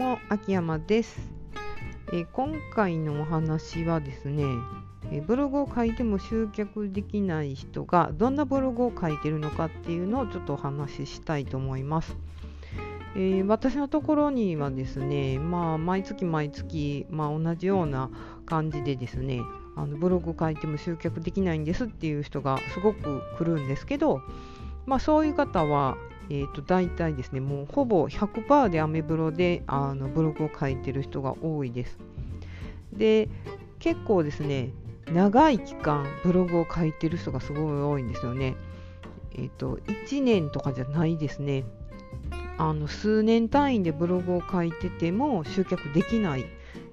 も秋山です、え、今回のお話はですね、え、ブログを書いても集客できない人がどんなブログを書いてるのかっていうのをちょっとお話ししたいと思います。えー、私のところにはですね、まあ、毎月毎月、まあ、同じような感じでですねあのブログ書いても集客できないんですっていう人がすごく来るんですけど、まあ、そういう方はえーと、大体ですねもうほぼ100%でアメブロであのブログを書いてる人が多いです。で結構ですね長い期間ブログを書いてる人がすごい多いんですよね。えっ、ー、と1年とかじゃないですね。あの数年単位でブログを書いてても集客できない、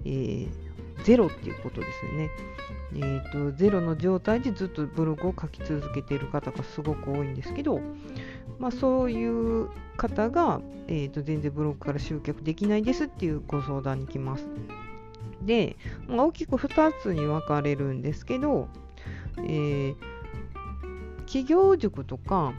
えー、ゼロっていうことですよね。えーと、ゼロの状態でずっとブログを書き続けている方がすごく多いんですけど、まあ、そういう方が、えーと、全然ブログから集客できないですっていうご相談に来ます。で、まあ、大きく2つに分かれるんですけど、えー、企業塾とか、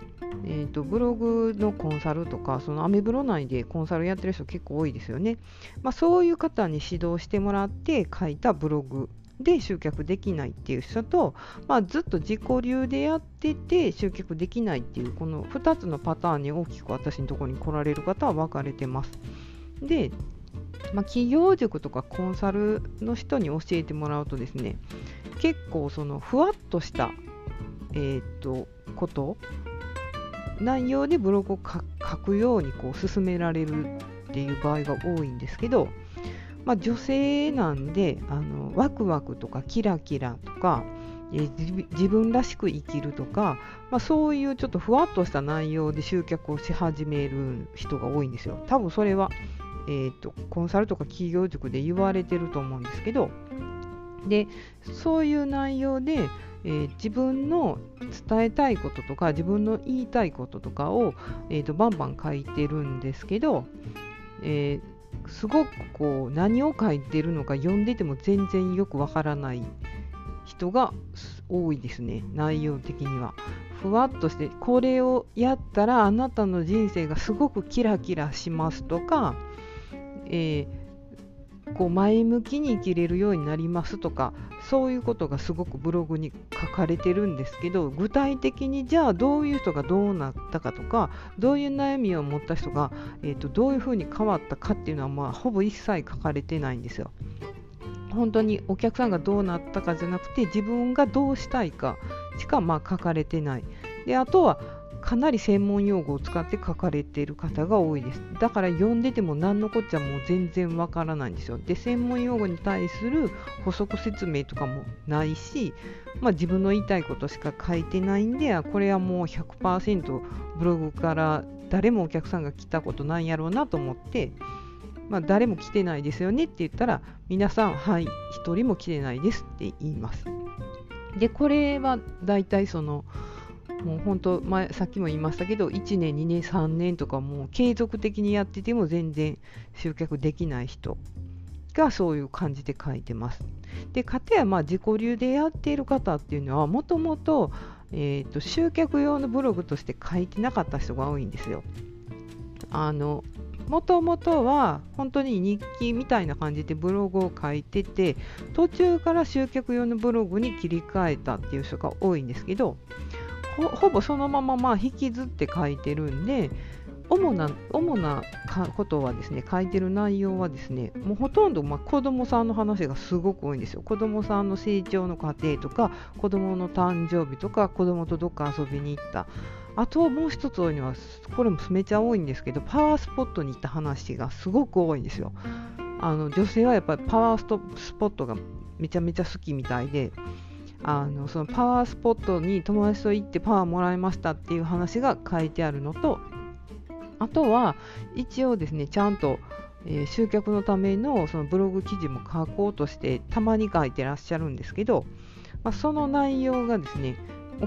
えーと、ブログのコンサルとかそのアメブロ内でコンサルやってる人結構多いですよね、まあ、そういう方に指導してもらって書いたブログで集客できないっていう人と、まあ、ずっと自己流でやってて集客できないっていうこの2つのパターンに大きく私のところに来られる方は分かれてます。で、まあ、企業塾とかコンサルの人に教えてもらうとですね結構そのふわっとした、えー、っとこと内容でブログを書くようにこう進められるっていう場合が多いんですけどまあ、女性なんであのワクワクとかキラキラとか、えー、自分らしく生きるとか、まあ、そういうちょっとふわっとした内容で集客をし始める人が多いんですよ。多分それは、えーと、コンサルとか企業塾で言われてると思うんですけどでそういう内容で、えー、自分の伝えたいこととか自分の言いたいこととかを、えーと、バンバン書いてるんですけど、えーすごくこう何を書いてるのか読んでても全然よくわからない人が多いですね内容的には。ふわっとしてこれをやったらあなたの人生がすごくキラキラしますとか、えーこう前向きに生きれるようになりますとかそういうことがすごくブログに書かれてるんですけど具体的にじゃあどういう人がどうなったかとかどういう悩みを持った人が、えーと、どういうふうに変わったかっていうのは、まあ、ほぼ一切書かれてないんですよ。本当にお客さんがどうなったかじゃなくて自分がどうしたいかしかまあ書かれてない。であとはかなり専門用語を使って書かれている方が多いです。だから読んでても何のこっちゃもう全然わからないんですよ。で、専門用語に対する補足説明とかもないし、まあ、自分の言いたいことしか書いてないんで、これはもう100%ブログから誰もお客さんが来たことないやろうなと思って、まあ、誰も来てないですよねって言ったら、皆さん、はい、1人も来てないですって言います。で、これは大体その、もう本当前さっきも言いましたけど1年2年3年とかもう継続的にやってても全然集客できない人がそういう感じで書いてます。でかたやまあ自己流でやっている方っていうのはもともと,、えと集客用のブログとして書いてなかった人が多いんですよ。あのもともとは本当に日記みたいな感じでブログを書いてて途中から集客用のブログに切り替えたっていう人が多いんですけどほぼそのまままあ引きずって書いてるんで主な主なことはですね書いてる内容はですねもうほとんどまあ子供さんの話がすごく多いんですよ。子供さんの成長の過程とか子供の誕生日とか子供とどっか遊びに行った。あともう一つ多いのはこれもめちゃ多いんですけどパワースポットに行った話がすごく多いんですよ。あの女性はやっぱりパワースポットがめちゃめちゃ好きみたいであのそのパワースポットに友達と行ってパワーもらいましたっていう話が書いてあるのとあとは一応ですねちゃんと、えー、集客のためのそのブログ記事も書こうとしてたまに書いてらっしゃるんですけど、まあ、その内容がですね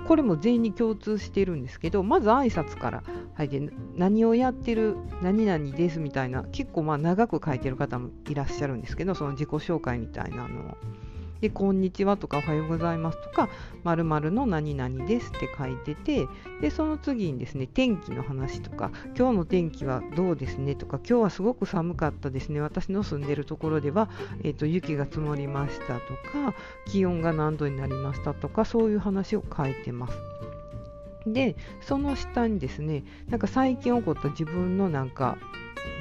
これも全員に共通してるんですけどまず挨拶から入って何をやってる何々ですみたいな結構まあ長く書いてる方もいらっしゃるんですけどその自己紹介みたいなのを。で、こんにちはとかおはようございますとか、まるの何々ですって書いてて、で、その次にですね、天気の話とか、今日の天気はどうですねとか、今日はすごく寒かったですね、私の住んでるところでは、えーと、雪が積もりましたとか、気温が何度になりましたとか、そういう話を書いてます。で、その下にですね、なんか最近起こった自分のなんか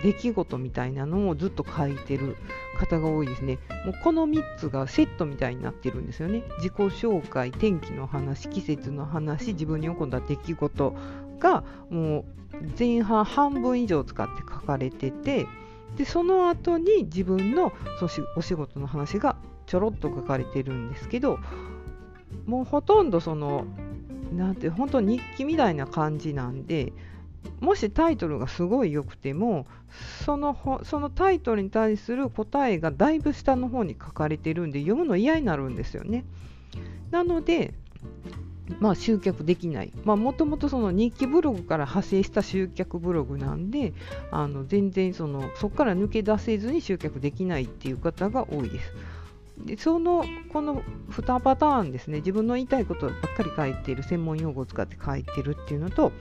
出来事みたいなのをずっと書いてる方が多いですね。もうこの3つがセットみたいになってるんですよね。自己紹介、天気の話、季節の話、自分に起こった出来事がもう前半半分以上使って書かれてて、でその後に自分のそお仕事の話がちょろっと書かれてるんですけど、もうほとんどその、なんて本当日記みたいな感じなんで、もしタイトルがすごい良くてもそのそのタイトルに対する答えがだいぶ下の方に書かれてるんで読むの嫌になるんですよね。なのでまあ、集客できない。もともとその日記ブログから派生した集客ブログなんで、あの全然そのそこから抜け出せずに集客できないっていう方が多いです。でそのこの2パターンですね、自分の言いたいことばっかり書いている、専門用語を使って書いてるっていうのと、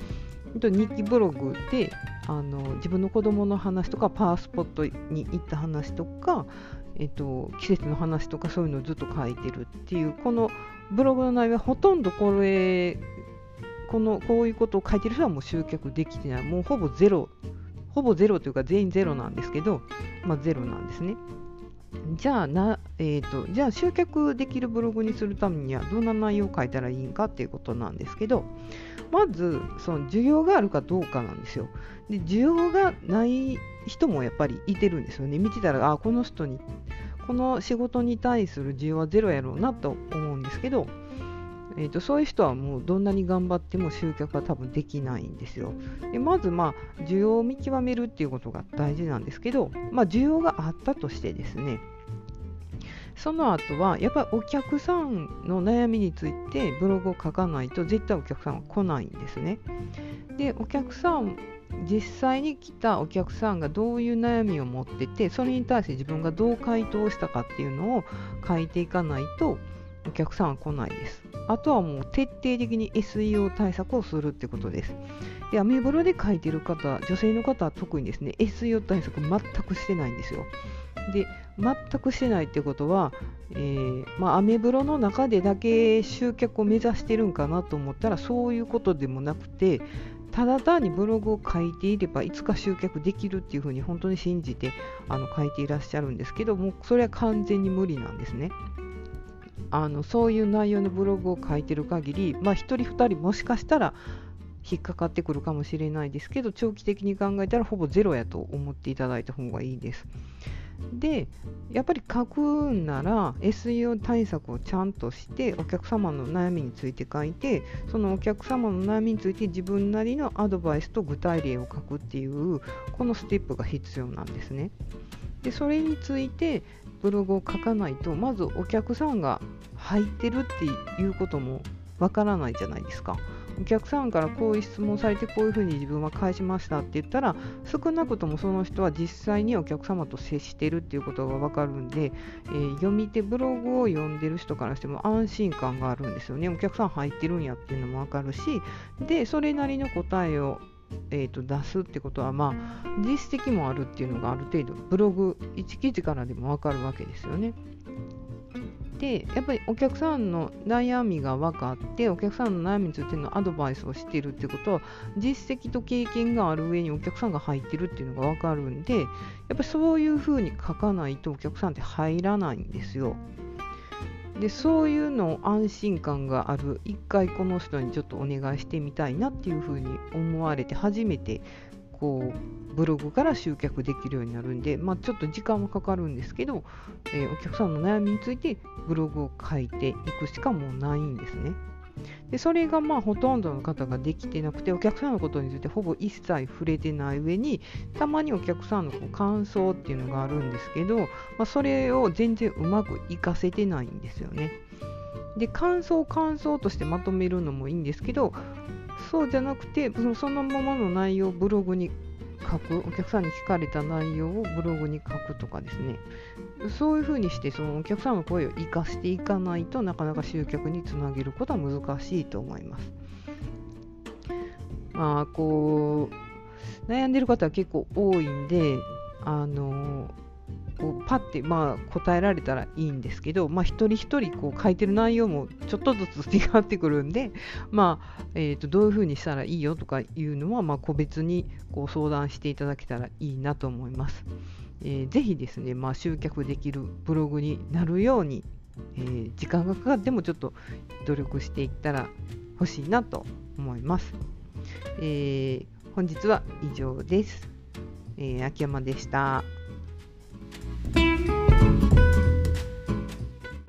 日記ブログであの自分の子供の話とかパワースポットに行った話とか、えっと、季節の話とかそういうのをずっと書いてるっていうこのブログの内容はほとんどこれこのこういうことを書いてる人はもう集客できてないもうほぼゼロほぼゼロというか全員ゼロなんですけど、まあ、ゼロなんですね。じゃあな、えーと、じゃあ集客できるブログにするためにはどんな内容を書いたらいいんかっていうことなんですけど、まずその需要があるかどうかなんですよ。で需要がない人もやっぱりいてるんですよね。見てたらあこの人にこの仕事に対する需要はゼロやろうなと思うんですけど、えーと、そういう人はもうどんなに頑張っても集客は多分できないんですよ。でまずまあ需要を見極めるっていうことが大事なんですけど、まあ、需要があったとしてですねその後はやっぱりお客さんの悩みについてブログを書かないと絶対お客さんは来ないんですね。でお客さん実際に来たお客さんがどういう悩みを持っててそれに対して自分がどう回答したかっていうのを書いていかないとお客さんは来ないです。あとはもう徹底的に SEO 対策をするってことです。で、アメブロで書いてる方、女性の方は特にですね、SEO 対策全くしてないんですよ。で全くしてないってことは、えー、まあ、アメブロの中でだけ集客を目指してるんかなと思ったらそういうことでもなくてただ単にブログを書いていればいつか集客できるっていうふうに本当に信じてあの書いていらっしゃるんですけどもそれは完全に無理なんですね。あのそういう内容のブログを書いてる限り、まあ、1人2人もしかしたら引っかかってくるかもしれないですけど長期的に考えたらほぼゼロやと思っていただいた方がいいです。でやっぱり書くんなら SEO 対策をちゃんとしてお客様の悩みについて書いてそのお客様の悩みについて自分なりのアドバイスと具体例を書くっていうこのステップが必要なんですね。でそれについてブログを書かないとまずお客さんが入ってるっていうこともわからないじゃないですか。お客さんからこういう質問されてこういうふうに自分は返しましたって言ったら少なくともその人は実際にお客様と接してるっていうことが分かるんで、えー、読み手ブログを読んでる人からしても安心感があるんですよねお客さん入ってるんやっていうのも分かるしでそれなりの答えをえーと、出すってことは、まあ、実績もあるっていうのがある程度ブログ1記事からでも分かるわけですよね。でやっぱりお客さんの悩みが分かってお客さんの悩みについてのアドバイスをしてるってことは実績と経験がある上にお客さんが入ってるっていうのが分かるんでやっぱりそういうふうに書かないとお客さんって入らないんですよ。でそういうの安心感がある一回この人にちょっとお願いしてみたいなっていうふうに思われて初めてこうブログから集客できるようになるんで、まあ、ちょっと時間はかかるんですけど、えー、お客さんの悩みについてブログを書いていくしかもうないんですね。でそれがまあほとんどの方ができてなくてお客さんのことについてほぼ一切触れてない上にたまにお客さんの感想っていうのがあるんですけど、まあ、それを全然うまく活かせてないんですよね。で感想感想としてまとめるのもいいんですけどそうじゃなくてそのままの内容をブログに書くお客さんに聞かれた内容をブログに書くとかですねそういうふうにしてそのお客さんの声を生かしていかないとなかなか集客につなげることは難しいと思います。まあこう悩んでる方は結構多いんであのこうパッてまあ答えられたらいいんですけど、まあ、一人一人こう書いてる内容もちょっとずつ違ってくるんで、まあえー、とどういうふうにしたらいいよとかいうのは、まあ、個別にこう相談していただけたらいいなと思います。えー、ぜひですね、まあ、集客できるブログになるように、えー、時間がかかってもちょっと努力していったら欲しいなと思います。えー、本日は以上です。えー、秋山でした。